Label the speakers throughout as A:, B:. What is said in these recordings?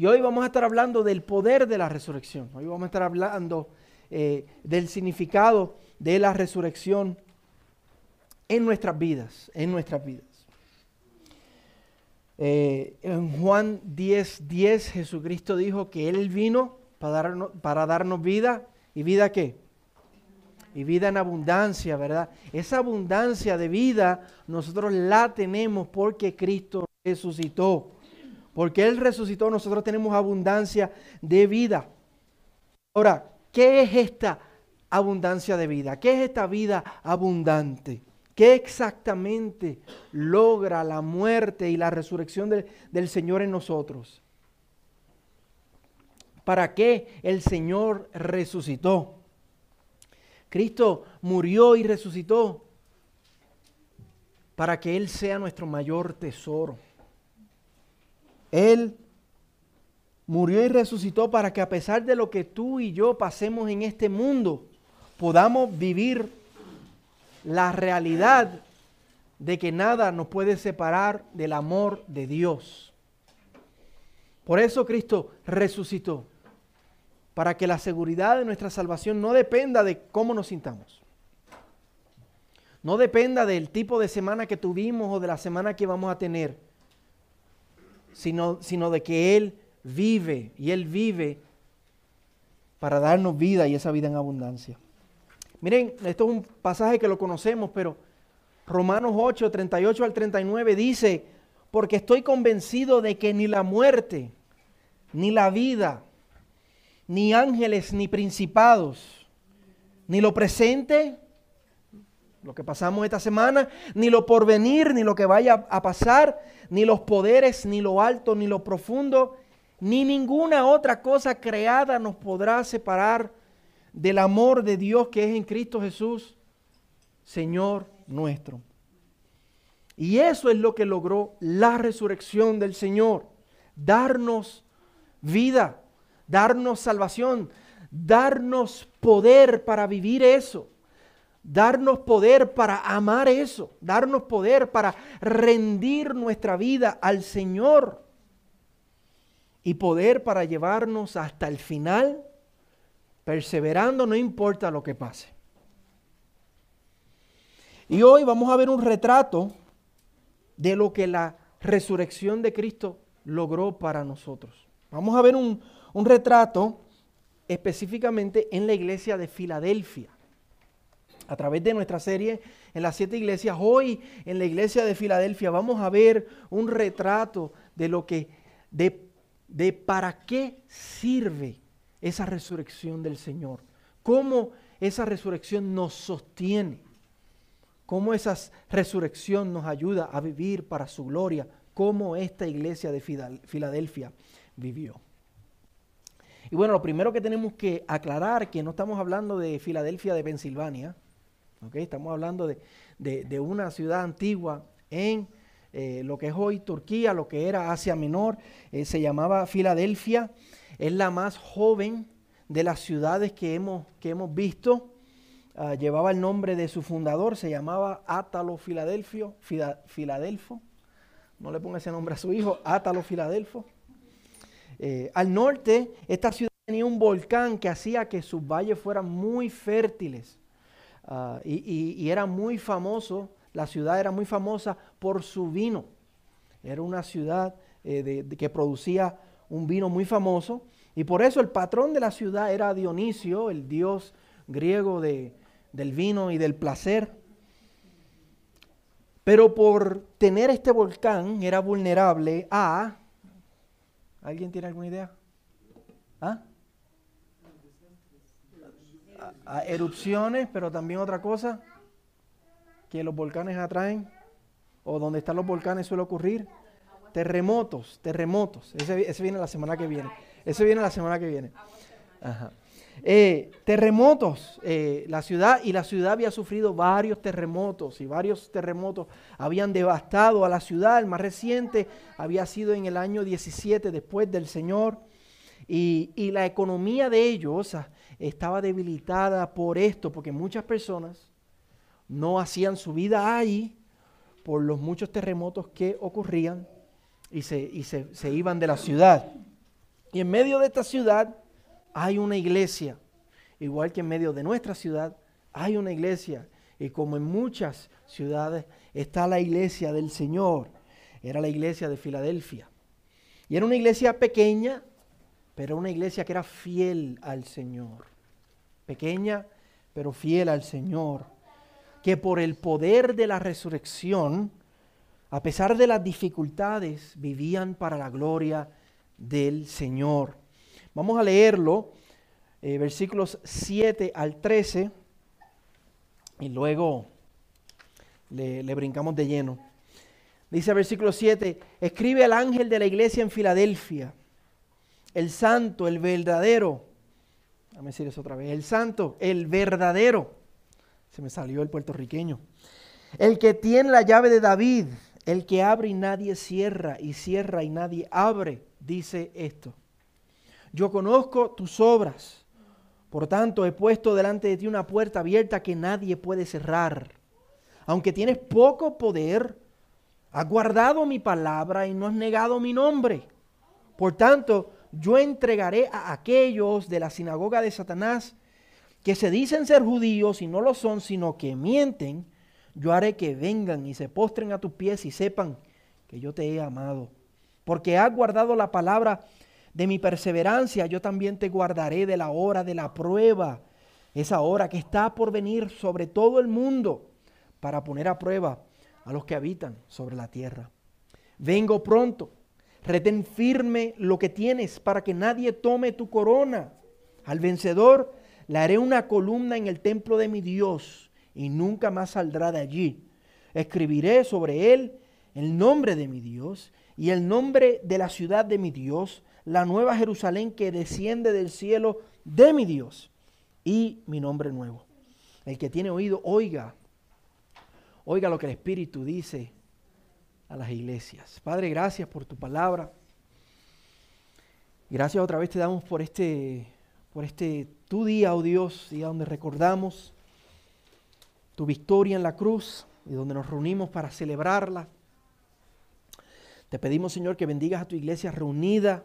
A: Y hoy vamos a estar hablando del poder de la resurrección. Hoy vamos a estar hablando eh, del significado de la resurrección en nuestras vidas, en nuestras vidas. Eh, en Juan 10, 10 Jesucristo dijo que Él vino para darnos, para darnos vida. ¿Y vida qué? Y vida en abundancia, ¿verdad? Esa abundancia de vida nosotros la tenemos porque Cristo resucitó. Porque Él resucitó, nosotros tenemos abundancia de vida. Ahora, ¿qué es esta abundancia de vida? ¿Qué es esta vida abundante? ¿Qué exactamente logra la muerte y la resurrección del Señor en nosotros? ¿Para qué el Señor resucitó? Cristo murió y resucitó para que Él sea nuestro mayor tesoro. Él murió y resucitó para que a pesar de lo que tú y yo pasemos en este mundo, podamos vivir la realidad de que nada nos puede separar del amor de Dios. Por eso Cristo resucitó, para que la seguridad de nuestra salvación no dependa de cómo nos sintamos. No dependa del tipo de semana que tuvimos o de la semana que vamos a tener, sino, sino de que Él vive y Él vive para darnos vida y esa vida en abundancia. Miren, esto es un pasaje que lo conocemos, pero Romanos 8, 38 al 39 dice, porque estoy convencido de que ni la muerte, ni la vida, ni ángeles, ni principados, ni lo presente, lo que pasamos esta semana, ni lo porvenir, ni lo que vaya a pasar, ni los poderes, ni lo alto, ni lo profundo, ni ninguna otra cosa creada nos podrá separar del amor de Dios que es en Cristo Jesús, Señor nuestro. Y eso es lo que logró la resurrección del Señor, darnos vida, darnos salvación, darnos poder para vivir eso, darnos poder para amar eso, darnos poder para rendir nuestra vida al Señor y poder para llevarnos hasta el final perseverando no importa lo que pase. Y hoy vamos a ver un retrato de lo que la resurrección de Cristo logró para nosotros. Vamos a ver un, retrato específicamente en la iglesia de Filadelfia. A través de nuestra serie en las siete iglesias, hoy en la iglesia de Filadelfia vamos a ver un retrato de lo que, de, de para qué sirve esa resurrección del Señor. Cómo esa resurrección nos sostiene. Cómo esa resurrección nos ayuda a vivir para su gloria. Cómo esta iglesia de Filadelfia vivió. Y bueno, lo primero que tenemos que aclarar que no estamos hablando de Filadelfia de Pensilvania, estamos hablando de, una ciudad antigua en eh, lo que es hoy Turquía, lo que era Asia Menor, eh, se llamaba Filadelfia es la más joven de las ciudades que hemos, que hemos visto. Ah, llevaba el nombre de su fundador, se llamaba Átalo Filadelfio, Filadelfo. No le ponga ese nombre a su hijo, Átalo Filadelfo. Eh, al norte, esta ciudad tenía un volcán que hacía que sus valles fueran muy fértiles. Ah, y, era muy famoso, la ciudad era muy famosa por su vino. Era una ciudad eh, que producía un vino muy famoso. Y por eso el patrón de la ciudad era Dionisio, el dios griego de, del vino y del placer. Pero por tener este volcán era vulnerable a... ¿Alguien tiene alguna idea? A, erupciones, pero también otra cosa que los volcanes atraen, o donde están los volcanes suele ocurrir, terremotos, terremotos. Ese, ese viene la semana que viene. Ese viene la semana que viene. Eh, terremotos, eh, la ciudad, y la ciudad había sufrido varios terremotos, y varios terremotos habían devastado a la ciudad. El más reciente había sido en el año 17 después del Señor, y, y la economía de ellos estaba debilitada por esto, porque muchas personas no hacían su vida ahí por los muchos terremotos que ocurrían y se, y se, se iban de la ciudad. Y en medio de esta ciudad hay una iglesia, igual que en medio de nuestra ciudad hay una iglesia. Y como en muchas ciudades está la iglesia del Señor. Era la iglesia de Filadelfia. Y era una iglesia pequeña, pero una iglesia que era fiel al Señor. Pequeña, pero fiel al Señor. Que por el poder de la resurrección, a pesar de las dificultades, vivían para la gloria del Señor. Vamos a leerlo, eh, versículos 7 al 13, y luego le, brincamos de lleno. Dice versículo 7, escribe al ángel de la iglesia en Filadelfia, el santo, el verdadero. Déjame decir eso otra vez, el santo, el verdadero. Se me salió el puertorriqueño. El que tiene la llave de David, el que abre y nadie cierra, y cierra y nadie abre, dice esto. Yo conozco tus obras, por tanto he puesto delante de ti una puerta abierta que nadie puede cerrar. Aunque tienes poco poder, has guardado mi palabra y no has negado mi nombre. Por tanto, yo entregaré a aquellos de la sinagoga de Satanás que se dicen ser judíos y no lo son, sino que mienten, yo haré que vengan y se postren a tus pies y sepan que yo te he amado. Porque has guardado la palabra de mi perseverancia, yo también te guardaré de la hora de la prueba, esa hora que está por venir sobre todo el mundo para poner a prueba a los que habitan sobre la tierra. Vengo pronto, retén firme lo que tienes para que nadie tome tu corona. Al vencedor le haré una columna en el templo de mi Dios y nunca más saldrá de allí. Escribiré sobre él el nombre de mi Dios y el nombre de la ciudad de mi Dios, la nueva Jerusalén que desciende del cielo de mi Dios y mi nombre nuevo. El que tiene oído, oiga Oiga lo que el Espíritu dice a las iglesias. Padre, gracias por tu palabra. Gracias otra vez te damos por este, por este tu día, oh Dios, día donde recordamos tu victoria en la cruz y donde nos reunimos para celebrarla. Te pedimos, Señor, que bendigas a tu iglesia reunida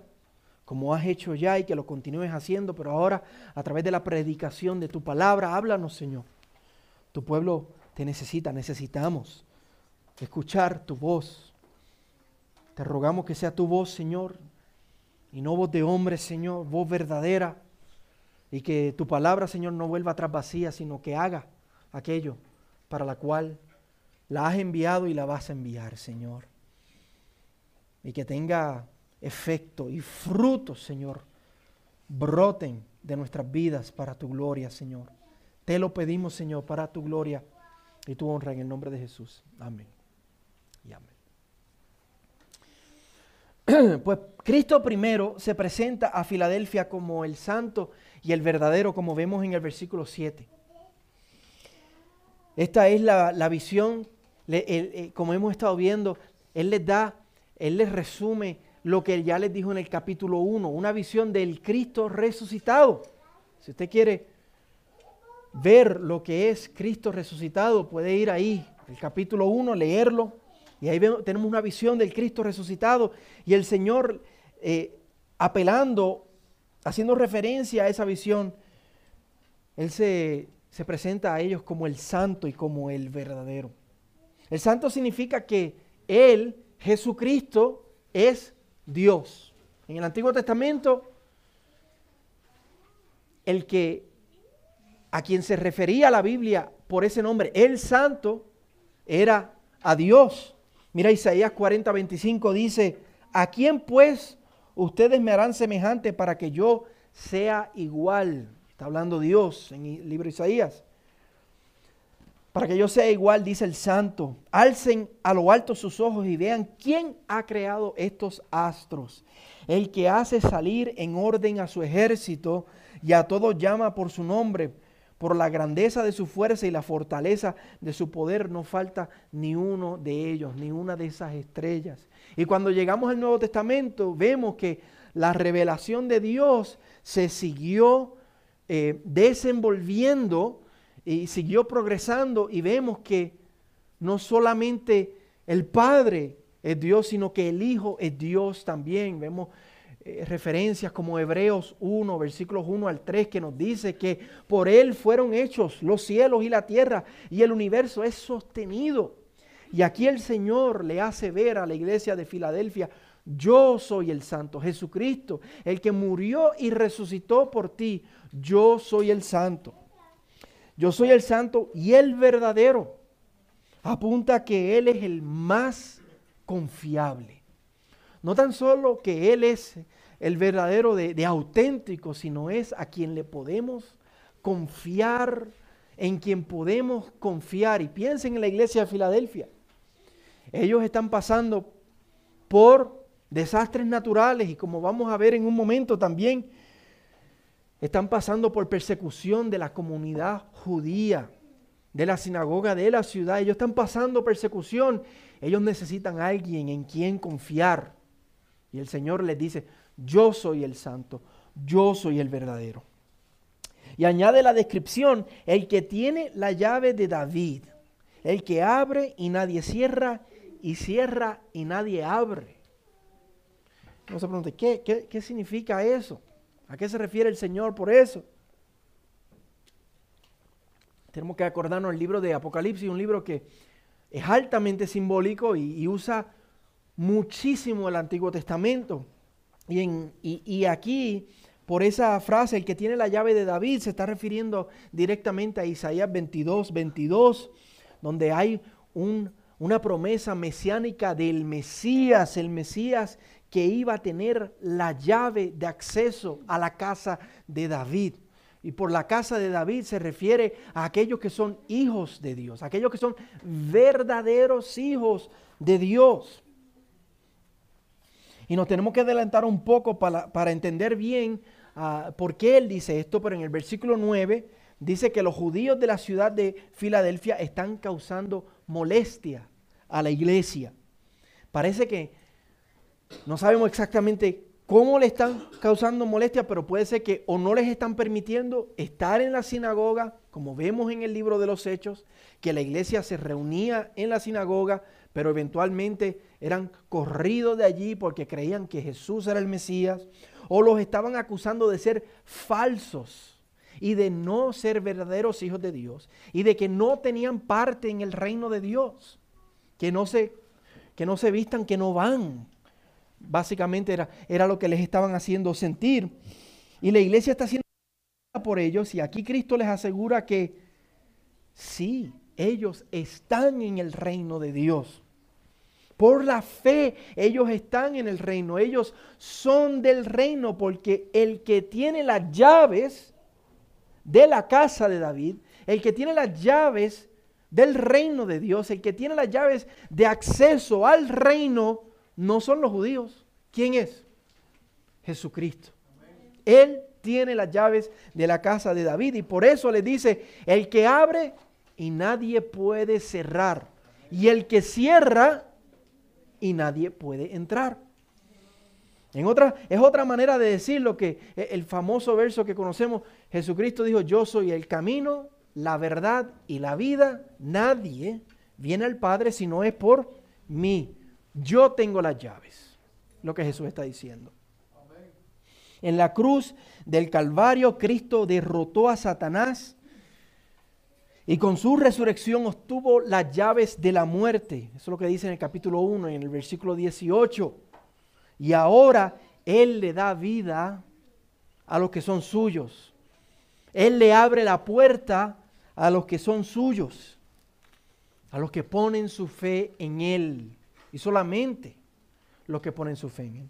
A: como has hecho ya y que lo continúes haciendo, pero ahora a través de la predicación de tu palabra, háblanos, Señor. Tu pueblo te necesita, necesitamos escuchar tu voz. Te rogamos que sea tu voz, Señor, y no voz de hombre, Señor, voz verdadera, y que tu palabra, Señor, no vuelva atrás vacía, sino que haga aquello para la cual la has enviado y la vas a enviar, Señor. Y que tenga efecto y frutos, Señor, broten de nuestras vidas para tu gloria, Señor. Te lo pedimos, Señor, para tu gloria y tu honra en el nombre de Jesús. Amén. Pues Cristo primero se presenta a Filadelfia como el santo y el verdadero, como vemos en el versículo 7. Esta es la, visión, eh, como hemos estado viendo, Él les da, Él les resume lo que ya les dijo en el capítulo 1, una visión del Cristo resucitado. Si usted quiere ver lo que es Cristo resucitado, puede ir ahí, el capítulo 1, leerlo, y ahí tenemos una visión del Cristo resucitado, y el Señor eh, apelando, haciendo referencia a esa visión, Él se, se presenta a ellos como el santo y como el verdadero. El santo significa que Él, Jesucristo, es Dios. En el Antiguo Testamento, el que a quien se refería la Biblia por ese nombre, el santo, era a Dios. Mira Isaías 40, 25 dice, ¿a quién pues ustedes me harán semejante para que yo sea igual? Está hablando Dios en el libro de Isaías. Para que yo sea igual, dice el santo, alcen a lo alto sus ojos y vean quién ha creado estos astros. El que hace salir en orden a su ejército y a todos llama por su nombre por la grandeza de su fuerza y la fortaleza de su poder, no falta ni uno de ellos, ni una de esas estrellas. Y cuando llegamos al Nuevo Testamento, vemos que la revelación de Dios se siguió eh, desenvolviendo y siguió progresando y vemos que no solamente el Padre es Dios, sino que el Hijo es Dios también. Vemos eh, referencias como Hebreos 1, versículos 1 al 3, que nos dice que por Él fueron hechos los cielos y la tierra y el universo es sostenido. Y aquí el Señor le hace ver a la iglesia de Filadelfia, yo soy el santo, Jesucristo, el que murió y resucitó por ti, yo soy el santo. Yo soy el santo y el verdadero. Apunta que Él es el más confiable. No tan solo que Él es el verdadero de, auténtico, sino es a quien le podemos confiar, en quien podemos confiar. Y piensen en la iglesia de Filadelfia. Ellos están pasando por desastres naturales y como vamos a ver en un momento también, están pasando por persecución de la comunidad judía, de la sinagoga de la ciudad. Ellos están pasando persecución. Ellos necesitan a alguien en quien confiar. Y el Señor les dice, yo soy el santo, yo soy el verdadero. Y añade la descripción, el que tiene la llave de David, el que abre y nadie cierra, y cierra y nadie abre. No se pregunte, ¿qué, qué significa eso? ¿A qué se refiere el Señor por eso? Tenemos que acordarnos el libro de Apocalipsis, un libro que es altamente simbólico y usa muchísimo el Antiguo Testamento. Y, aquí, por esa frase, el que tiene la llave de David, se está refiriendo directamente a Isaías 22, 22, donde hay una promesa mesiánica del Mesías, el Mesías que iba a tener la llave de acceso a la casa de David. Y por la casa de David se refiere a aquellos que son hijos de Dios, aquellos que son verdaderos hijos de Dios. Y nos tenemos que adelantar un poco para, entender bien ah, por qué él dice esto, pero en el versículo 9 dice que los judíos de la ciudad de Filadelfia están causando molestia a la iglesia. Parece que no sabemos exactamente cómo le están causando molestia, pero puede ser que o no les están permitiendo estar en la sinagoga, como vemos en el libro de los Hechos, que la iglesia se reunía en la sinagoga, pero eventualmente eran corridos de allí porque creían que Jesús era el Mesías, o los estaban acusando de ser falsos y de no ser verdaderos hijos de Dios, y de que no tenían parte en el reino de Dios, que no se, que no se vistan, que no van. Básicamente era, era lo que les estaban haciendo sentir. Y la iglesia está haciendo por ellos, y aquí Cristo les asegura que sí, ellos están en el reino de Dios. Por la fe ellos están en el reino, ellos son del reino porque el que tiene las llaves de la casa de David, el que tiene las llaves del reino de Dios, el que tiene las llaves de acceso al reino, no son los judíos. ¿Quién es? Jesucristo. Él tiene las llaves de la casa de David y por eso le dice, el que abre y nadie puede cerrar. Y el que cierra y nadie puede entrar. En otra, es otra manera de decir lo que e, el famoso verso que conocemos, Jesucristo dijo, yo soy el camino, la verdad y la vida. Nadie viene al Padre si no es por mí. Yo tengo las llaves, lo que Jesús está diciendo. En la cruz del Calvario, Cristo derrotó a Satanás y con su resurrección obtuvo las llaves de la muerte. Eso es lo que dice en el capítulo 1, en el versículo 18. Y ahora Él le da vida a los que son suyos. Él le abre la puerta a los que son suyos, a los que ponen su fe en Él. Y solamente los que ponen su fe en Él.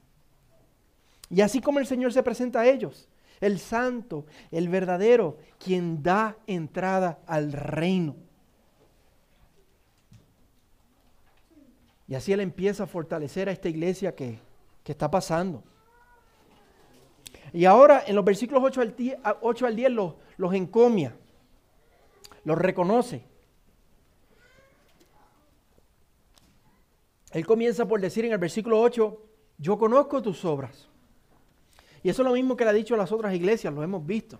A: Y así como el Señor se presenta a ellos, el santo, el verdadero, quien da entrada al reino. Y así Él empieza a fortalecer a esta iglesia que, está pasando. Y ahora en los versículos 8 al 10, 8 al 10 los, los encomia, los reconoce. Él comienza por decir en el versículo 8, yo conozco tus obras y eso es lo mismo que le ha dicho a las otras iglesias, lo hemos visto.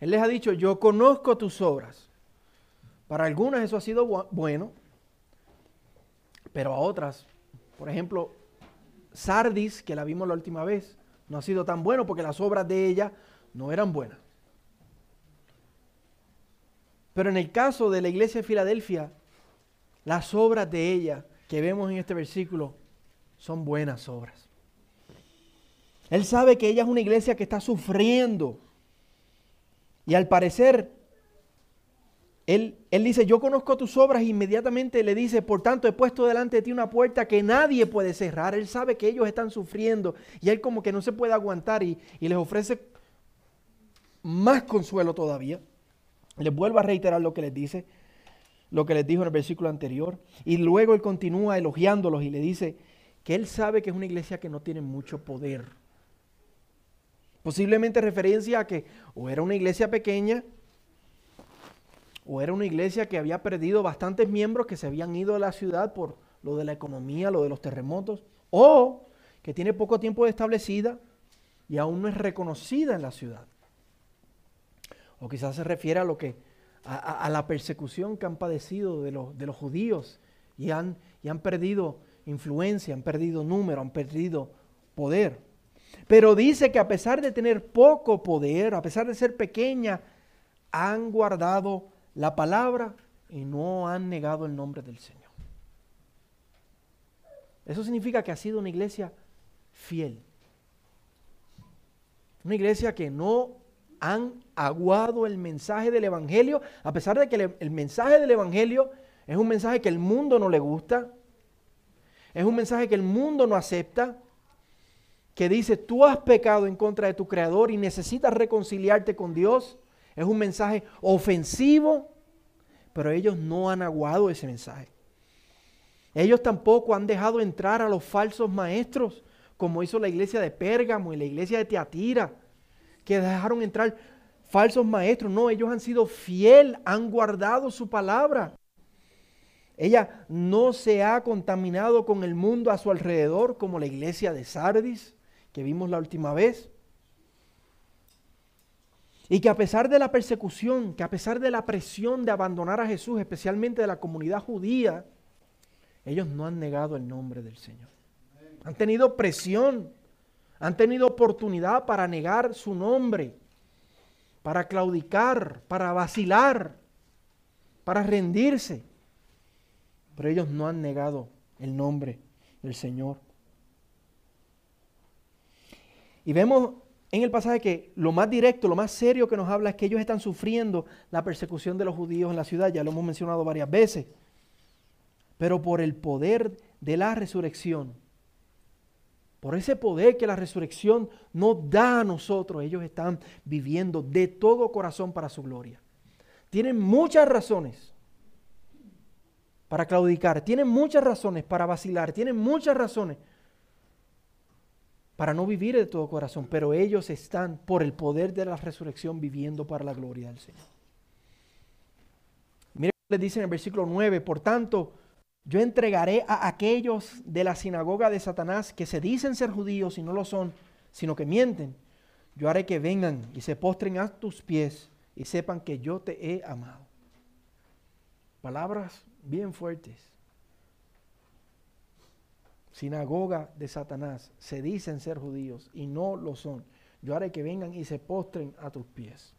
A: Él les ha dicho, yo conozco tus obras. Para algunas eso ha sido bueno, pero a otras, por ejemplo, Sardis, que la vimos la última vez, no ha sido tan bueno porque las obras de ella no eran buenas. Pero en el caso de la iglesia de Filadelfia, las obras de ella que vemos en este versículo son buenas obras. Él sabe que ella es una iglesia que está sufriendo. Y al parecer, él, él, dice, yo conozco tus obras, e inmediatamente le dice, por tanto he puesto delante de ti una puerta que nadie puede cerrar. Él sabe que ellos están sufriendo y él como que no se puede aguantar y, y les ofrece más consuelo todavía. Les vuelvo a reiterar lo que les dice, lo que les dijo en el versículo anterior. Y luego él continúa elogiándolos y le dice que él sabe que es una iglesia que no tiene mucho poder. Posiblemente referencia a que o era una iglesia pequeña, o era una iglesia que había perdido bastantes miembros que se habían ido de la ciudad por lo de la economía, lo de los terremotos, o que tiene poco tiempo de establecida y aún no es reconocida en la ciudad. O quizás se refiere a lo que a, la persecución que han padecido de los, de los judíos y han, y han perdido influencia, han perdido número, han perdido poder. Pero dice que a pesar de tener poco poder, a pesar de ser pequeña, han guardado la palabra y no han negado el nombre del Señor. Eso significa que ha sido una iglesia fiel. Una iglesia que no han aguado el mensaje del Evangelio, a pesar de que el, mensaje del Evangelio es un mensaje que el mundo no le gusta, es un mensaje que el mundo no acepta, que dice, tú has pecado en contra de tu Creador y necesitas reconciliarte con Dios. Es un mensaje ofensivo, pero ellos no han aguado ese mensaje. Ellos tampoco han dejado entrar a los falsos maestros, como hizo la iglesia de Pérgamo y la iglesia de Teatira que dejaron entrar falsos maestros. No, ellos han sido fiel, han guardado su palabra. Ella no se ha contaminado con el mundo a su alrededor como la iglesia de Sardis que vimos la última vez. Y que a pesar de la persecución, que a pesar de la presión de abandonar a Jesús, especialmente de la comunidad judía, ellos no han negado el nombre del Señor. Han tenido presión han tenido oportunidad para negar su nombre, para claudicar, para vacilar, para rendirse. Pero ellos no han negado el nombre del Señor. Y vemos en el pasaje que lo más directo, lo más serio que nos habla es que ellos están sufriendo la persecución de los judíos en la ciudad, ya lo hemos mencionado varias veces. Pero por el poder de la resurrección, por ese poder que la resurrección nos da a nosotros, ellos están viviendo de todo corazón para su gloria. Tienen muchas razones para claudicar, tienen muchas razones para vacilar, tienen muchas razones para no vivir de todo corazón, pero ellos están por el poder de la resurrección viviendo para la gloria del Señor. Miren, les dice en el versículo 9, por tanto, yo entregaré a aquellos de la sinagoga de Satanás que se dicen ser judíos y no lo son, sino que mienten. Yo haré que vengan y se postren a tus pies y sepan que yo te he amado. Palabras bien fuertes. Sinagoga de Satanás, se dicen ser judíos y no lo son. Yo haré que vengan y se postren a tus pies.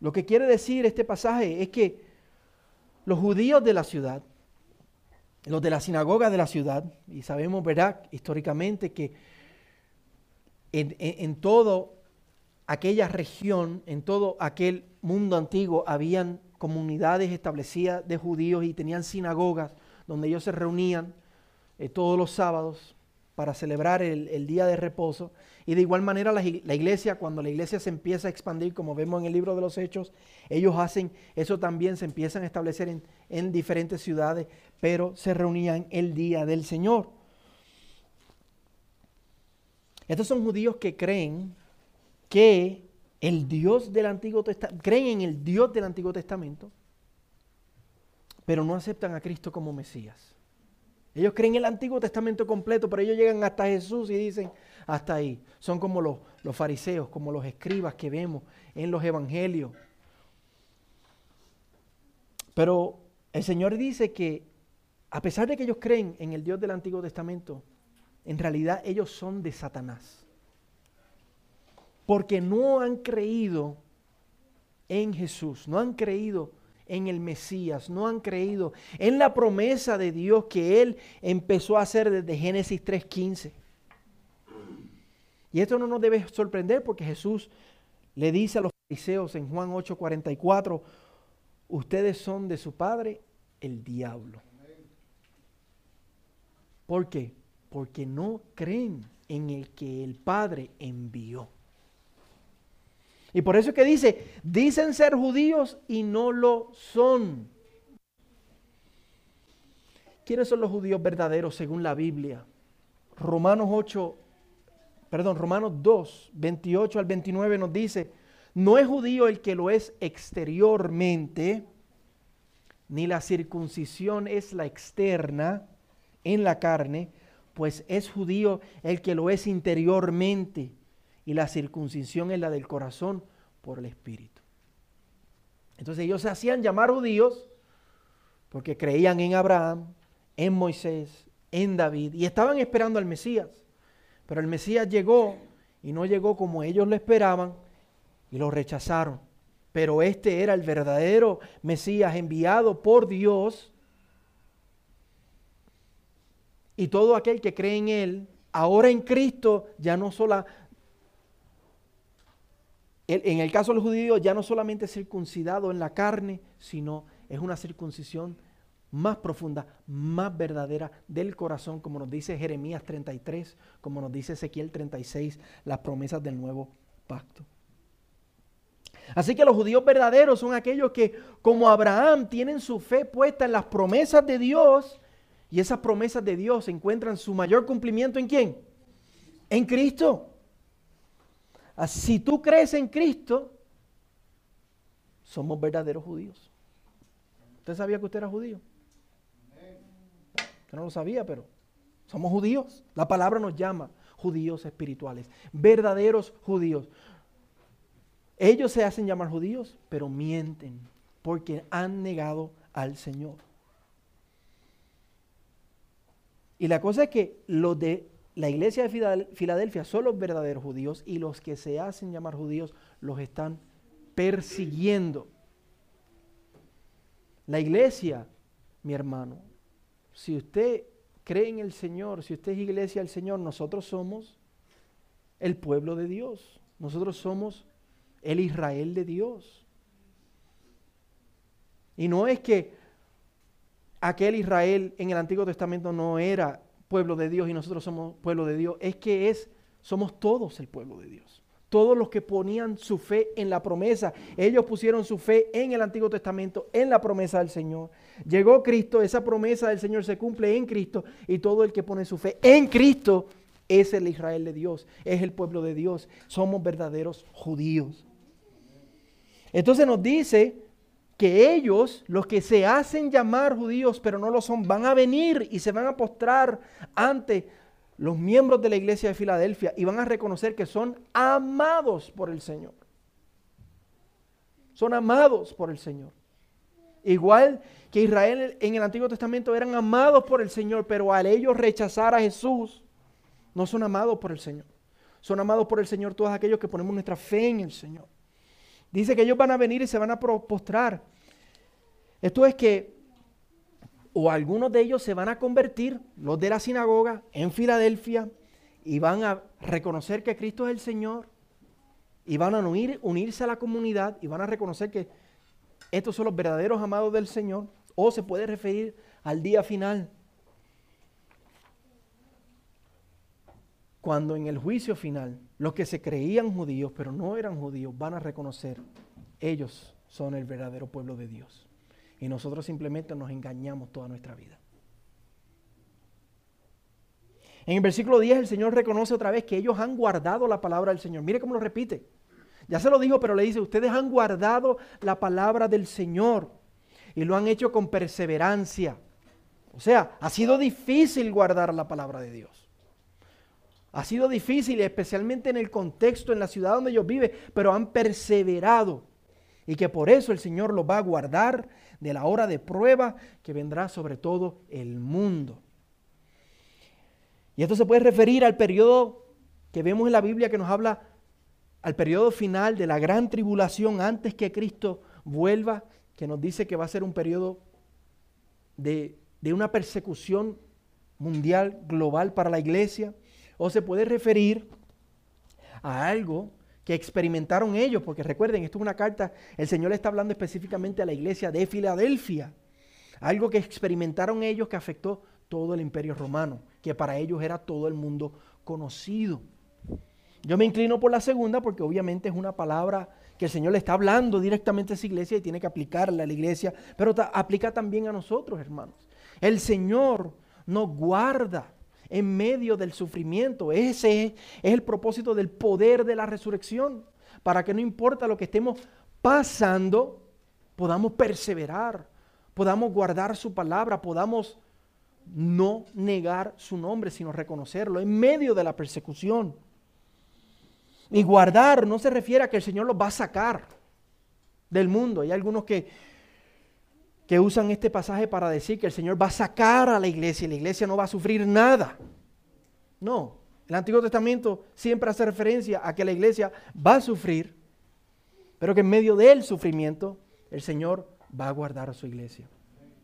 A: Lo que quiere decir este pasaje es que los judíos de la ciudad, los de la sinagoga de la ciudad, y sabemos, ¿verdad?, históricamente que en, en, toda aquella región, en todo aquel mundo antiguo, habían comunidades establecidas de judíos y tenían sinagogas donde ellos se reunían eh, todos los sábados para celebrar el, día de reposo. Y de igual manera la, iglesia, cuando la iglesia se empieza a expandir, como vemos en el libro de los Hechos, ellos hacen eso también, se empiezan a establecer en, en diferentes ciudades, pero se reunían el día del Señor. Estos son judíos que creen que el Dios del Antiguo Testamento, creen en el Dios del Antiguo Testamento, pero no aceptan a Cristo como Mesías. Ellos creen el Antiguo Testamento completo, pero ellos llegan hasta Jesús y dicen, hasta ahí. Son como los, los fariseos, como los escribas que vemos en los evangelios. Pero el Señor dice que a pesar de que ellos creen en el Dios del Antiguo Testamento, en realidad ellos son de Satanás. Porque no han creído en Jesús, no han creído en el Mesías, no han creído en la promesa de Dios que Él empezó a hacer desde Génesis 3.15. Y esto no nos debe sorprender porque Jesús le dice a los fariseos en Juan 8:44, ustedes son de su padre el diablo. ¿Por qué? Porque no creen en el que el Padre envió. Y por eso es que dice, dicen ser judíos y no lo son. ¿Quiénes son los judíos verdaderos según la Biblia? Romanos 8, perdón, Romanos 2, 28 al 29 nos dice, no es judío el que lo es exteriormente, ni la circuncisión es la externa en la carne, pues es judío el que lo es interiormente y la circuncisión es la del corazón por el Espíritu. Entonces ellos se hacían llamar judíos porque creían en Abraham, en Moisés, en David y estaban esperando al Mesías. Pero el Mesías llegó y no llegó como ellos lo esperaban y lo rechazaron. Pero este era el verdadero Mesías enviado por Dios. Y todo aquel que cree en Él, ahora en Cristo, ya no solo, en el caso del judío ya no solamente circuncidado en la carne, sino es una circuncisión más profunda, más verdadera del corazón, como nos dice Jeremías 33, como nos dice Ezequiel 36, las promesas del nuevo pacto. Así que los judíos verdaderos son aquellos que, como Abraham, tienen su fe puesta en las promesas de Dios y esas promesas de Dios encuentran su mayor cumplimiento en quién? En Cristo. Si tú crees en Cristo, somos verdaderos judíos. ¿Usted sabía que usted era judío? Usted no lo sabía, pero somos judíos. La palabra nos llama judíos espirituales, verdaderos judíos. Ellos se hacen llamar judíos, pero mienten porque han negado al Señor. Y la cosa es que los de la iglesia de Filadelfia son los verdaderos judíos y los que se hacen llamar judíos los están persiguiendo. La iglesia, mi hermano, si usted cree en el Señor, si usted es iglesia del Señor, nosotros somos el pueblo de Dios. Nosotros somos el Israel de Dios. Y no es que aquel Israel en el Antiguo Testamento no era pueblo de Dios y nosotros somos pueblo de Dios, es que es, somos todos el pueblo de Dios. Todos los que ponían su fe en la promesa, ellos pusieron su fe en el Antiguo Testamento, en la promesa del Señor. Llegó Cristo, esa promesa del Señor se cumple en Cristo y todo el que pone su fe en Cristo es el Israel de Dios, es el pueblo de Dios. Somos verdaderos judíos. Entonces nos dice que ellos, los que se hacen llamar judíos pero no lo son, van a venir y se van a postrar ante los miembros de la iglesia de Filadelfia y van a reconocer que son amados por el Señor. Son amados por el Señor. Igual que Israel en el Antiguo Testamento eran amados por el Señor, pero al ellos rechazar a Jesús, no son amados por el Señor. Son amados por el Señor todos aquellos que ponemos nuestra fe en el Señor. Dice que ellos van a venir y se van a postrar. Esto es que, o algunos de ellos se van a convertir, los de la sinagoga, en Filadelfia, y van a reconocer que Cristo es el Señor, y van a unir, unirse a la comunidad, y van a reconocer que estos son los verdaderos amados del Señor, o se puede referir al día final. Cuando en el juicio final los que se creían judíos pero no eran judíos van a reconocer, ellos son el verdadero pueblo de Dios. Y nosotros simplemente nos engañamos toda nuestra vida. En el versículo 10 el Señor reconoce otra vez que ellos han guardado la palabra del Señor. Mire cómo lo repite. Ya se lo dijo, pero le dice, ustedes han guardado la palabra del Señor y lo han hecho con perseverancia. O sea, ha sido difícil guardar la palabra de Dios. Ha sido difícil, especialmente en el contexto, en la ciudad donde ellos viven, pero han perseverado. Y que por eso el Señor los va a guardar de la hora de prueba que vendrá sobre todo el mundo. Y esto se puede referir al periodo que vemos en la Biblia que nos habla al periodo final de la gran tribulación antes que Cristo vuelva, que nos dice que va a ser un periodo de, de una persecución mundial, global para la iglesia. O se puede referir a algo que experimentaron ellos, porque recuerden, esto es una carta, el Señor está hablando específicamente a la iglesia de Filadelfia, algo que experimentaron ellos que afectó todo el imperio romano, que para ellos era todo el mundo conocido. Yo me inclino por la segunda porque obviamente es una palabra que el Señor le está hablando directamente a esa iglesia y tiene que aplicarla a la iglesia, pero aplica también a nosotros, hermanos. El Señor nos guarda en medio del sufrimiento. Ese es, el propósito del poder de la resurrección, para que no importa lo que estemos pasando, podamos perseverar, podamos guardar su palabra, podamos no negar su nombre, sino reconocerlo en medio de la persecución. Y guardar no se refiere a que el Señor los va a sacar del mundo. Hay algunos que que usan este pasaje para decir que el Señor va a sacar a la iglesia y la iglesia no va a sufrir nada. No, el Antiguo Testamento siempre hace referencia a que la iglesia va a sufrir, pero que en medio del sufrimiento el Señor va a guardar a su iglesia.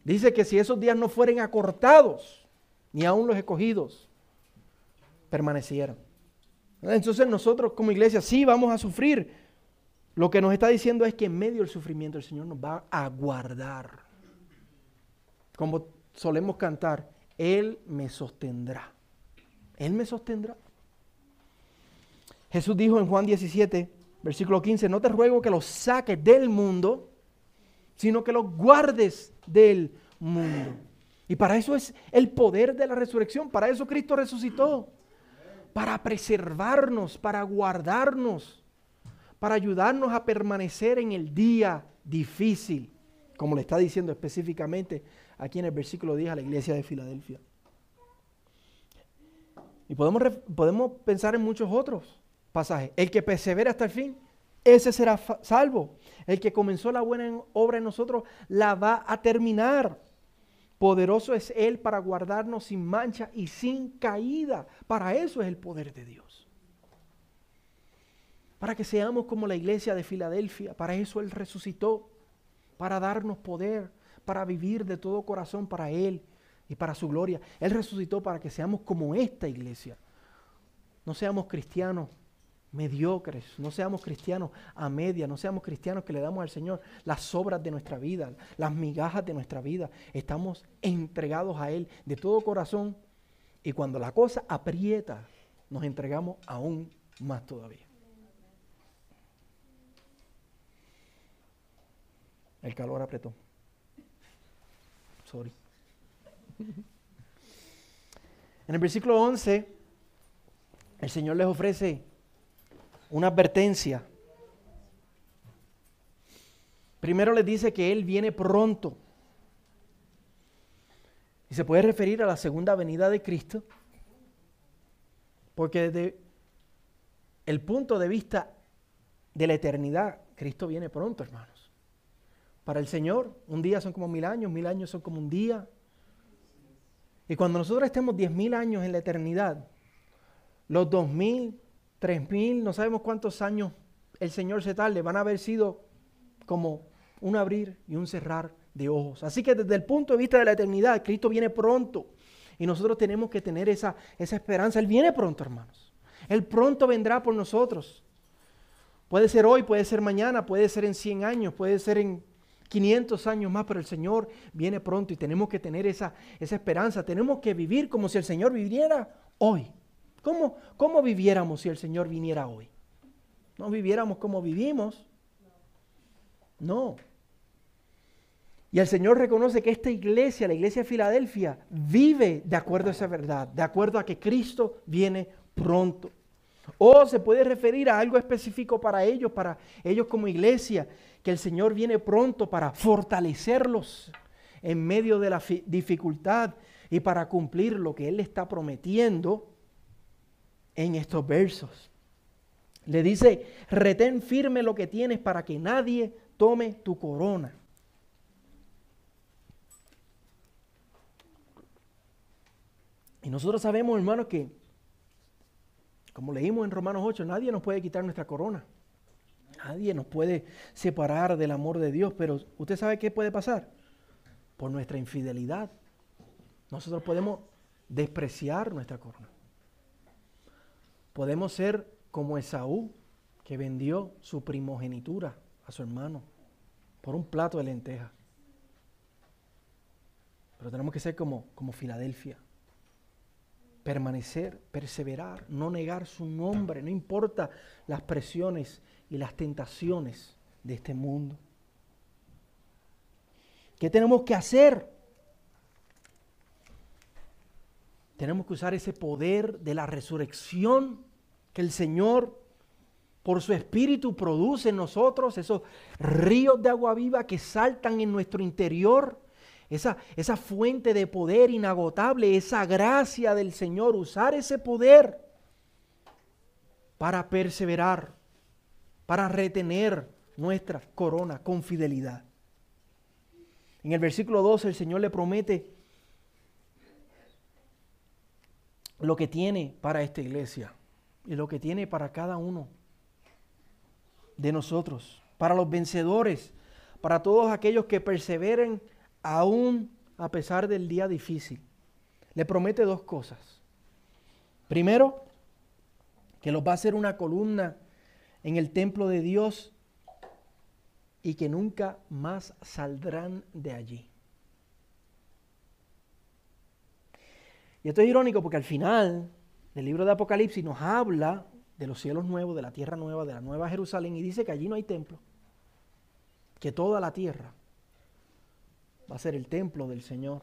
A: Dice que si esos días no fueren acortados, ni aún los escogidos permanecieran. Entonces nosotros como iglesia sí vamos a sufrir. Lo que nos está diciendo es que en medio del sufrimiento el Señor nos va a guardar como solemos cantar, Él me sostendrá. Él me sostendrá. Jesús dijo en Juan 17, versículo 15, no te ruego que los saques del mundo, sino que los guardes del mundo. Y para eso es el poder de la resurrección, para eso Cristo resucitó, para preservarnos, para guardarnos, para ayudarnos a permanecer en el día difícil, como le está diciendo específicamente aquí en el versículo 10 a la iglesia de Filadelfia. Y podemos, podemos pensar en muchos otros pasajes. El que persevera hasta el fin, ese será salvo. El que comenzó la buena obra en nosotros, la va a terminar. Poderoso es Él para guardarnos sin mancha y sin caída. Para eso es el poder de Dios. Para que seamos como la iglesia de Filadelfia. Para eso Él resucitó. Para darnos poder para vivir de todo corazón para Él y para su gloria. Él resucitó para que seamos como esta iglesia. No seamos cristianos mediocres, no seamos cristianos a media, no seamos cristianos que le damos al Señor las sobras de nuestra vida, las migajas de nuestra vida. Estamos entregados a Él de todo corazón y cuando la cosa aprieta, nos entregamos aún más todavía. El calor apretó. En el versículo 11, el Señor les ofrece una advertencia. Primero les dice que Él viene pronto. Y se puede referir a la segunda venida de Cristo. Porque desde el punto de vista de la eternidad, Cristo viene pronto, hermanos. Para el Señor, un día son como mil años, mil años son como un día. Y cuando nosotros estemos diez mil años en la eternidad, los dos mil, tres mil, no sabemos cuántos años el Señor se tarde, van a haber sido como un abrir y un cerrar de ojos. Así que desde el punto de vista de la eternidad, Cristo viene pronto. Y nosotros tenemos que tener esa, esa esperanza. Él viene pronto, hermanos. Él pronto vendrá por nosotros. Puede ser hoy, puede ser mañana, puede ser en 100 años, puede ser en 500 años más, pero el Señor viene pronto y tenemos que tener esa, esa esperanza. Tenemos que vivir como si el Señor viviera hoy. ¿Cómo, ¿Cómo viviéramos si el Señor viniera hoy? ¿No viviéramos como vivimos? No. Y el Señor reconoce que esta iglesia, la iglesia de Filadelfia, vive de acuerdo a esa verdad, de acuerdo a que Cristo viene pronto. O se puede referir a algo específico para ellos, para ellos como iglesia, que el Señor viene pronto para fortalecerlos en medio de la dificultad y para cumplir lo que Él le está prometiendo en estos versos. Le dice, retén firme lo que tienes para que nadie tome tu corona. Y nosotros sabemos, hermanos, que, como leímos en Romanos 8, nadie nos puede quitar nuestra corona. Nadie nos puede separar del amor de Dios, pero usted sabe qué puede pasar. Por nuestra infidelidad. Nosotros podemos despreciar nuestra corona. Podemos ser como Esaú, que vendió su primogenitura a su hermano por un plato de lenteja. Pero tenemos que ser como, como Filadelfia. Permanecer, perseverar, no negar su nombre, no importa las presiones y las tentaciones de este mundo. ¿Qué tenemos que hacer? Tenemos que usar ese poder de la resurrección que el Señor por su espíritu produce en nosotros, esos ríos de agua viva que saltan en nuestro interior esa, esa fuente de poder inagotable, esa gracia del Señor, usar ese poder para perseverar, para retener nuestra corona con fidelidad. En el versículo 12 el Señor le promete lo que tiene para esta iglesia y lo que tiene para cada uno de nosotros, para los vencedores, para todos aquellos que perseveren aún a pesar del día difícil, le promete dos cosas. Primero, que los va a hacer una columna en el templo de Dios y que nunca más saldrán de allí. Y esto es irónico porque al final del libro de Apocalipsis nos habla de los cielos nuevos, de la tierra nueva, de la nueva Jerusalén y dice que allí no hay templo, que toda la tierra va a ser el templo del Señor.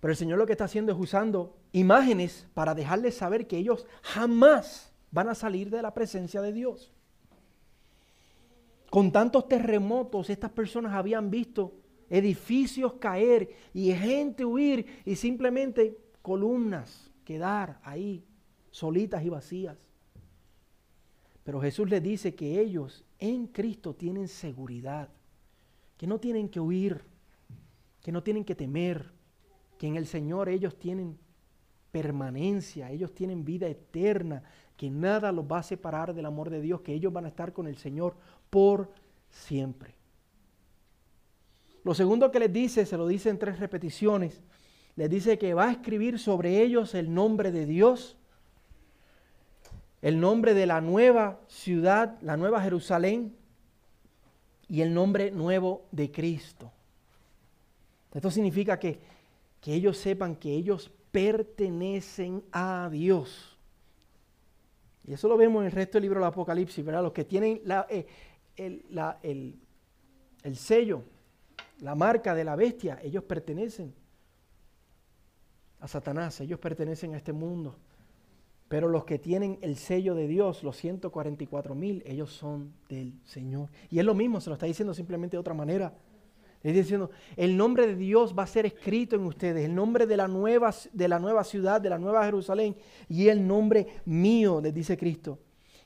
A: Pero el Señor lo que está haciendo es usando imágenes para dejarles saber que ellos jamás van a salir de la presencia de Dios. Con tantos terremotos, estas personas habían visto edificios caer y gente huir y simplemente columnas quedar ahí, solitas y vacías. Pero Jesús les dice que ellos en Cristo tienen seguridad, que no tienen que huir, que no tienen que temer, que en el Señor ellos tienen permanencia, ellos tienen vida eterna, que nada los va a separar del amor de Dios, que ellos van a estar con el Señor por siempre. Lo segundo que les dice, se lo dice en tres repeticiones, les dice que va a escribir sobre ellos el nombre de Dios, el nombre de la nueva ciudad, la nueva Jerusalén y el nombre nuevo de Cristo. Esto significa que, ellos sepan que ellos pertenecen a Dios. Y eso lo vemos en el resto del libro del Apocalipsis, ¿verdad? Los que tienen eh, el, el sello, la marca de la bestia, ellos pertenecen a Satanás, ellos pertenecen a este mundo. Pero los que tienen el sello de Dios, los 144 mil, ellos son del Señor. Y es lo mismo, se lo está diciendo simplemente de otra manera. Es diciendo, el nombre de Dios va a ser escrito en ustedes, el nombre de la nueva, de la nueva ciudad, de la nueva Jerusalén, y el nombre mío, les dice Cristo.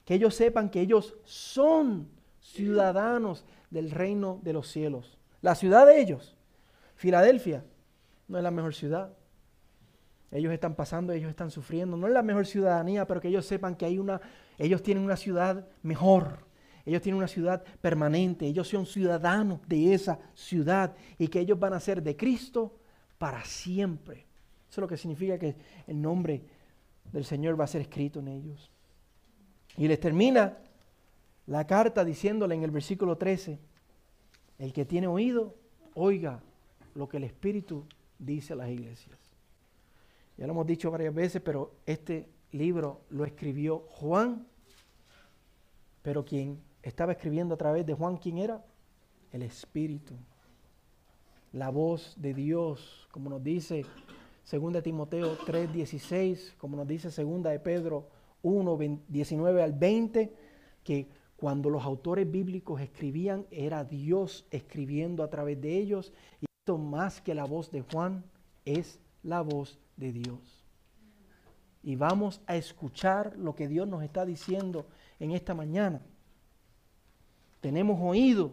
A: Que ellos sepan que ellos son ciudadanos del reino de los cielos. La ciudad de ellos, Filadelfia, no es la mejor ciudad. Ellos están pasando, ellos están sufriendo. No es la mejor ciudadanía, pero que ellos sepan que hay una, ellos tienen una ciudad mejor ellos tienen una ciudad permanente, ellos son ciudadanos de esa ciudad y que ellos van a ser de Cristo para siempre. Eso es lo que significa que el nombre del Señor va a ser escrito en ellos. Y les termina la carta diciéndole en el versículo 13, el que tiene oído, oiga lo que el Espíritu dice a las iglesias. Ya lo hemos dicho varias veces, pero este libro lo escribió Juan, pero quien estaba escribiendo a través de Juan, ¿quién era? El Espíritu. La voz de Dios, como nos dice 2 Timoteo 3:16, como nos dice 2 de Pedro 1, 19 al 20, que cuando los autores bíblicos escribían, era Dios escribiendo a través de ellos, y esto más que la voz de Juan, es la voz de Dios. Y vamos a escuchar lo que Dios nos está diciendo en esta mañana tenemos oído.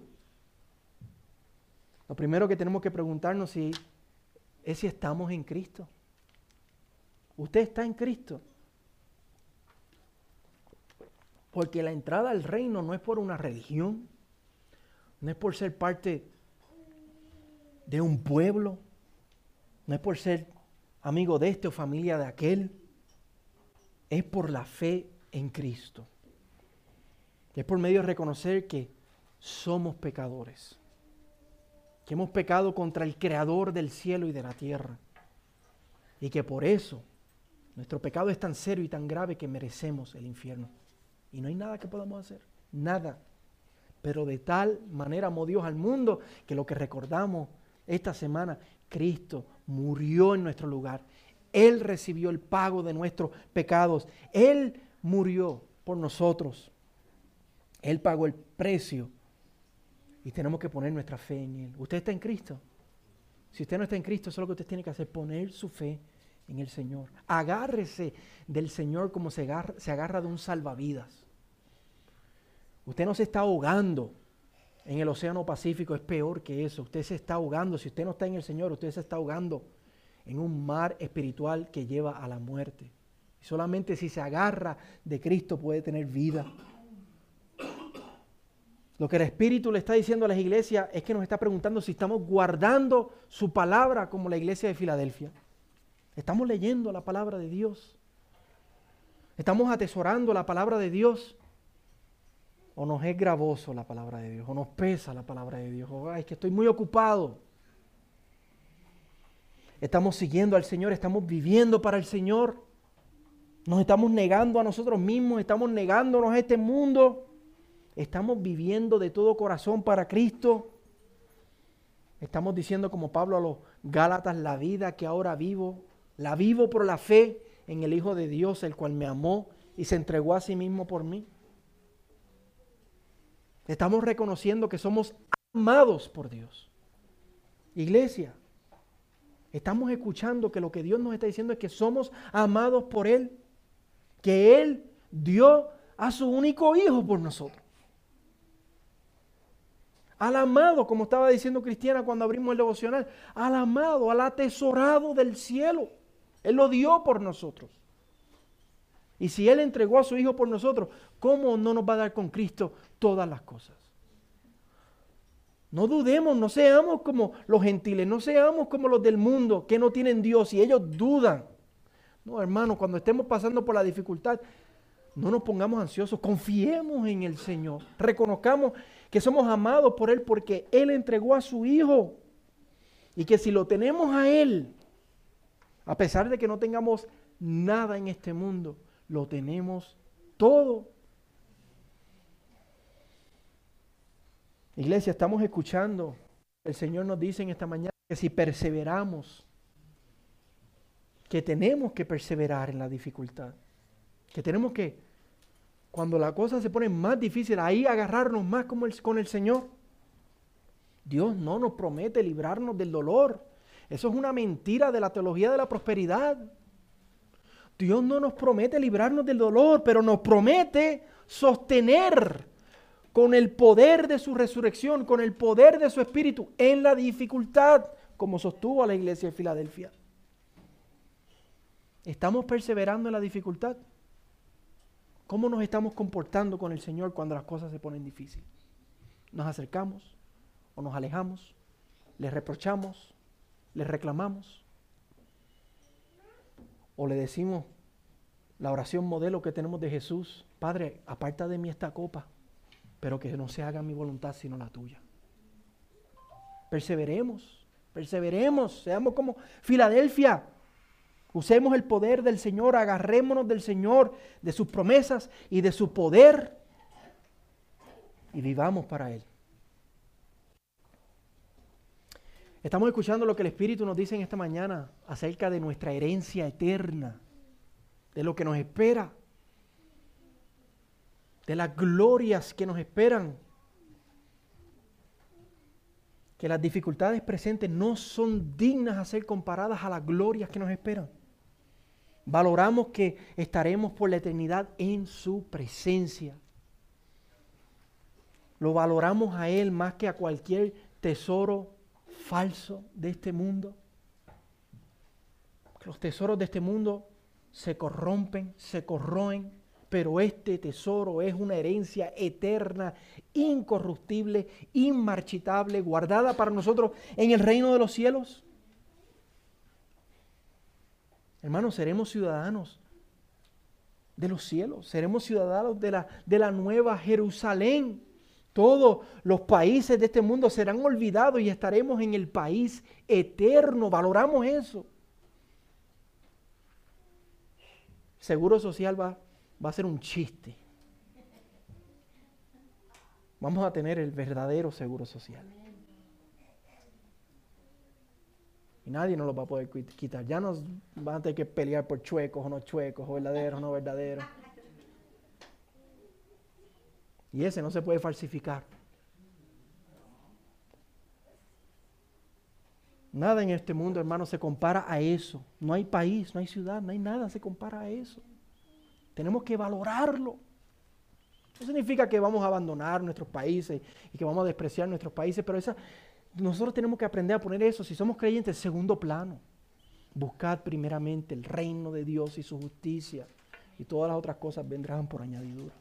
A: Lo primero que tenemos que preguntarnos es si estamos en Cristo. Usted está en Cristo. Porque la entrada al reino no es por una religión, no es por ser parte de un pueblo, no es por ser amigo de este o familia de aquel, es por la fe en Cristo. Es por medio de reconocer que somos pecadores, que hemos pecado contra el Creador del cielo y de la tierra, y que por eso nuestro pecado es tan serio y tan grave que merecemos el infierno. Y no hay nada que podamos hacer, nada. Pero de tal manera amó Dios al mundo que lo que recordamos esta semana, Cristo murió en nuestro lugar. Él recibió el pago de nuestros pecados. Él murió por nosotros. Él pagó el precio. Y tenemos que poner nuestra fe en Él. ¿Usted está en Cristo? Si usted no está en Cristo, eso es lo que usted tiene que hacer, poner su fe en el Señor. Agárrese del Señor como se agarra, se agarra de un salvavidas. Usted no se está ahogando en el Océano Pacífico, es peor que eso. Usted se está ahogando. Si usted no está en el Señor, usted se está ahogando en un mar espiritual que lleva a la muerte. Y solamente si se agarra de Cristo puede tener vida. Lo que el Espíritu le está diciendo a las iglesias es que nos está preguntando si estamos guardando su palabra como la iglesia de Filadelfia. Estamos leyendo la palabra de Dios. Estamos atesorando la palabra de Dios. O nos es gravoso la palabra de Dios. O nos pesa la palabra de Dios. O es que estoy muy ocupado. Estamos siguiendo al Señor. Estamos viviendo para el Señor. Nos estamos negando a nosotros mismos. Estamos negándonos a este mundo. Estamos viviendo de todo corazón para Cristo. Estamos diciendo como Pablo a los Gálatas, la vida que ahora vivo la vivo por la fe en el Hijo de Dios, el cual me amó y se entregó a sí mismo por mí. Estamos reconociendo que somos amados por Dios. Iglesia, estamos escuchando que lo que Dios nos está diciendo es que somos amados por Él, que Él dio a su único Hijo por nosotros. Al amado, como estaba diciendo Cristiana cuando abrimos el devocional, al amado, al atesorado del cielo. Él lo dio por nosotros. Y si Él entregó a su Hijo por nosotros, ¿cómo no nos va a dar con Cristo todas las cosas? No dudemos, no seamos como los gentiles, no seamos como los del mundo que no tienen Dios y ellos dudan. No, hermano, cuando estemos pasando por la dificultad, no nos pongamos ansiosos, confiemos en el Señor, reconozcamos que somos amados por Él porque Él entregó a su Hijo y que si lo tenemos a Él, a pesar de que no tengamos nada en este mundo, lo tenemos todo. Iglesia, estamos escuchando. El Señor nos dice en esta mañana que si perseveramos, que tenemos que perseverar en la dificultad, que tenemos que, cuando la cosa se pone más difícil, ahí agarrarnos más como con el Señor. Dios no nos promete librarnos del dolor. Eso es una mentira de la teología de la prosperidad. Dios no nos promete librarnos del dolor, pero nos promete sostener con el poder de su resurrección, con el poder de su espíritu en la dificultad, como sostuvo a la iglesia de Filadelfia. ¿Estamos perseverando en la dificultad? ¿Cómo nos estamos comportando con el Señor cuando las cosas se ponen difíciles? ¿Nos acercamos o nos alejamos? ¿Le reprochamos? le reclamamos. O le decimos la oración modelo que tenemos de Jesús, Padre, aparta de mí esta copa, pero que no se haga mi voluntad sino la tuya. Perseveremos, perseveremos, seamos como Filadelfia. Usemos el poder del Señor, agarrémonos del Señor, de sus promesas y de su poder y vivamos para Él. Estamos escuchando lo que el Espíritu nos dice en esta mañana acerca de nuestra herencia eterna, de lo que nos espera, de las glorias que nos esperan. Que las dificultades presentes no son dignas a ser comparadas a las glorias que nos esperan. Valoramos que estaremos por la eternidad en su presencia. Lo valoramos a Él más que a cualquier tesoro falso de este mundo. Los tesoros de este mundo se corrompen, se corroen, pero este tesoro es una herencia eterna, incorruptible, inmarchitable, guardada para nosotros en el reino de los cielos. Hermanos, seremos ciudadanos de los cielos, seremos ciudadanos de la, de la nueva Jerusalén. Todos los países de este mundo serán olvidados y estaremos en el país eterno. Valoramos eso. Seguro social va, va a ser un chiste. Vamos a tener el verdadero seguro social. Y nadie nos lo va a poder quitar. Ya nos van a tener que pelear por chuecos o no chuecos, o verdaderos o no verdaderos. Y ese no se puede falsificar. Nada en este mundo, hermano, se compara a eso. No hay país, no hay ciudad, no hay nada se compara a eso. Tenemos que valorarlo. No significa que vamos a abandonar nuestros países y que vamos a despreciar nuestros países, pero esa, nosotros tenemos que aprender a poner eso, si somos creyentes, en segundo plano. Buscad primeramente el reino de Dios y su justicia, y todas las otras cosas vendrán por añadidura.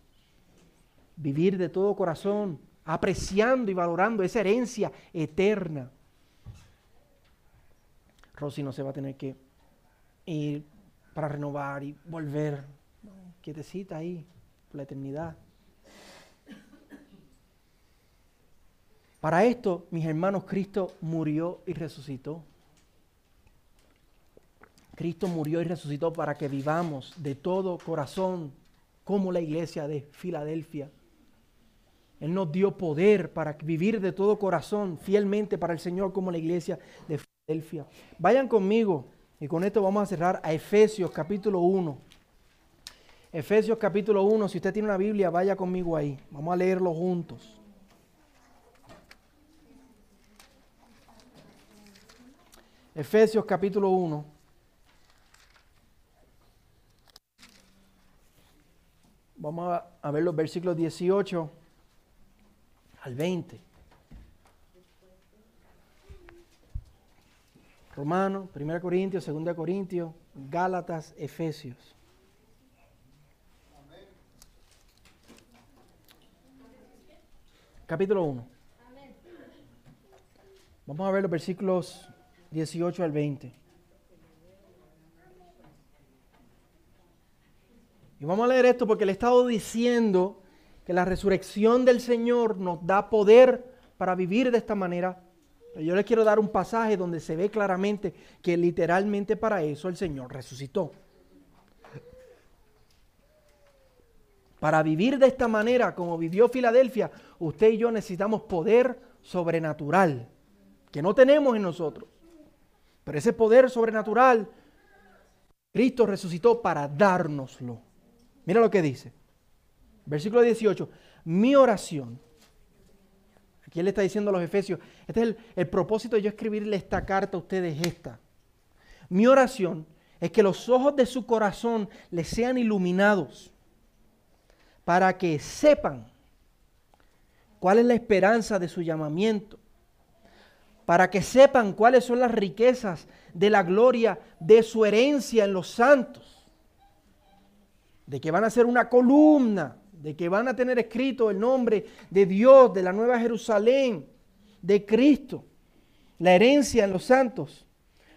A: Vivir de todo corazón, apreciando y valorando esa herencia eterna. Rosy no se va a tener que ir para renovar y volver. Quietecita ahí, por la eternidad. Para esto, mis hermanos, Cristo murió y resucitó. Cristo murió y resucitó para que vivamos de todo corazón como la iglesia de Filadelfia. Él nos dio poder para vivir de todo corazón fielmente para el Señor como la iglesia de Filadelfia. Vayan conmigo y con esto vamos a cerrar a Efesios capítulo 1. Efesios capítulo 1, si usted tiene una Biblia, vaya conmigo ahí. Vamos a leerlo juntos. Efesios capítulo 1. Vamos a, ver los versículos 18 al 20. Romanos, 1 Corintios, 2 Corintios, Gálatas, Efesios. Capítulo 1. Vamos a ver los versículos 18 al 20. Y vamos a leer esto porque le he estado diciendo que la resurrección del Señor nos da poder para vivir de esta manera. yo les quiero dar un pasaje donde se ve claramente que literalmente para eso el Señor resucitó. Para vivir de esta manera como vivió Filadelfia, usted y yo necesitamos poder sobrenatural que no tenemos en nosotros. Pero ese poder sobrenatural, Cristo resucitó para dárnoslo. Mira lo que dice. Versículo 18. Mi oración. Aquí él le está diciendo a los Efesios. Este es el, propósito de yo escribirle esta carta a ustedes, esta. Mi oración es que los ojos de su corazón les sean iluminados para que sepan cuál es la esperanza de su llamamiento para que sepan cuáles son las riquezas de la gloria de su herencia en los santos, de que van a ser una columna, de que van a tener escrito el nombre de Dios, de la Nueva Jerusalén, de Cristo, la herencia en los santos.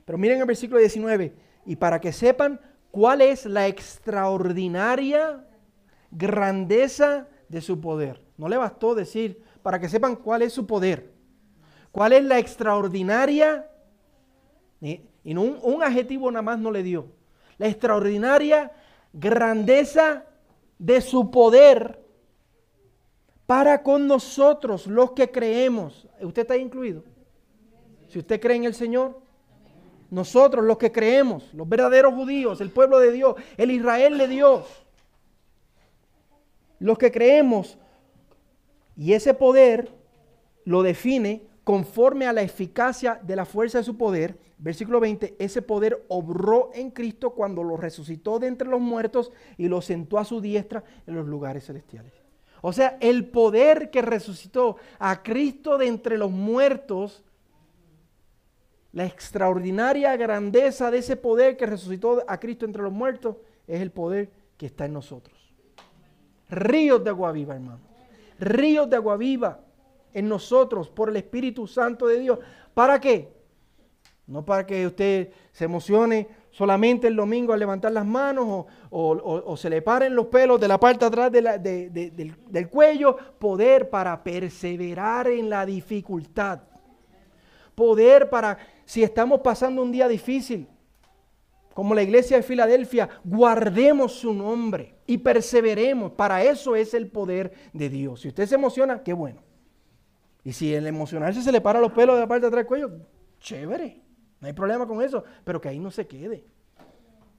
A: Pero miren el versículo 19, y para que sepan cuál es la extraordinaria grandeza de su poder. No le bastó decir, para que sepan cuál es su poder. ¿Cuál es la extraordinaria? Y un, un adjetivo nada más no le dio. La extraordinaria grandeza de su poder para con nosotros los que creemos. ¿Usted está incluido? Si usted cree en el Señor, nosotros los que creemos, los verdaderos judíos, el pueblo de Dios, el Israel de Dios, los que creemos, y ese poder lo define conforme a la eficacia de la fuerza de su poder, versículo 20, ese poder obró en Cristo cuando lo resucitó de entre los muertos y lo sentó a su diestra en los lugares celestiales. O sea, el poder que resucitó a Cristo de entre los muertos la extraordinaria grandeza de ese poder que resucitó a Cristo entre los muertos es el poder que está en nosotros. Ríos de agua viva, hermano. Ríos de agua viva en nosotros por el Espíritu Santo de Dios. ¿Para qué? No para que usted se emocione solamente el domingo al levantar las manos o, se le paren los pelos de la parte atrás del, del cuello. Poder para perseverar en la dificultad. Poder para, si estamos pasando un día difícil, como la iglesia de Filadelfia, guardemos su nombre y perseveremos. Para eso es el poder de Dios. Si usted se emociona, qué bueno. Y si el emocionarse se le para los pelos de la parte de atrás del cuello, chévere. No hay problema con eso, pero que ahí no se quede.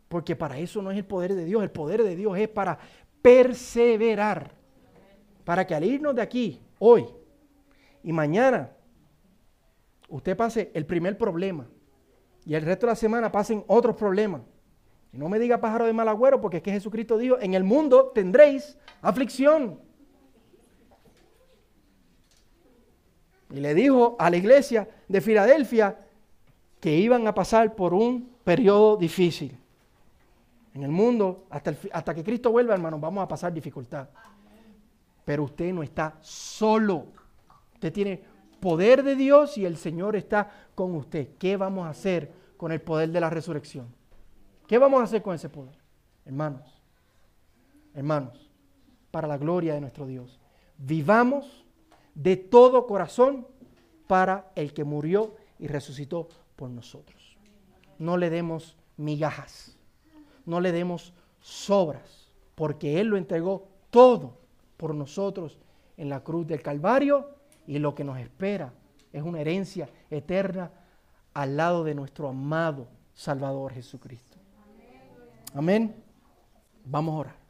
A: Porque para eso no es el poder de Dios. El poder de Dios es para perseverar. Para que al irnos de aquí, hoy y mañana, usted pase el primer problema y el resto de la semana pasen otros problemas. Y no me diga pájaro de mal agüero, porque es que Jesucristo dijo, en el mundo tendréis aflicción. Y le dijo a la iglesia de Filadelfia que iban a pasar por un periodo difícil. En el mundo, hasta, hasta que Cristo vuelva, hermanos, vamos a pasar dificultad. Pero usted no está solo. Usted tiene poder de Dios y el Señor está con usted. ¿Qué vamos a hacer con el poder de la resurrección? ¿Qué vamos a hacer con ese poder? Hermanos, hermanos, para la gloria de nuestro Dios. Vivamos de todo corazón para el que murió y resucitó por nosotros. No le demos migajas, no le demos sobras, porque Él lo entregó todo por nosotros en la cruz del Calvario y lo que nos espera es una herencia eterna al lado de nuestro amado Salvador Jesucristo. Amén. Vamos a orar.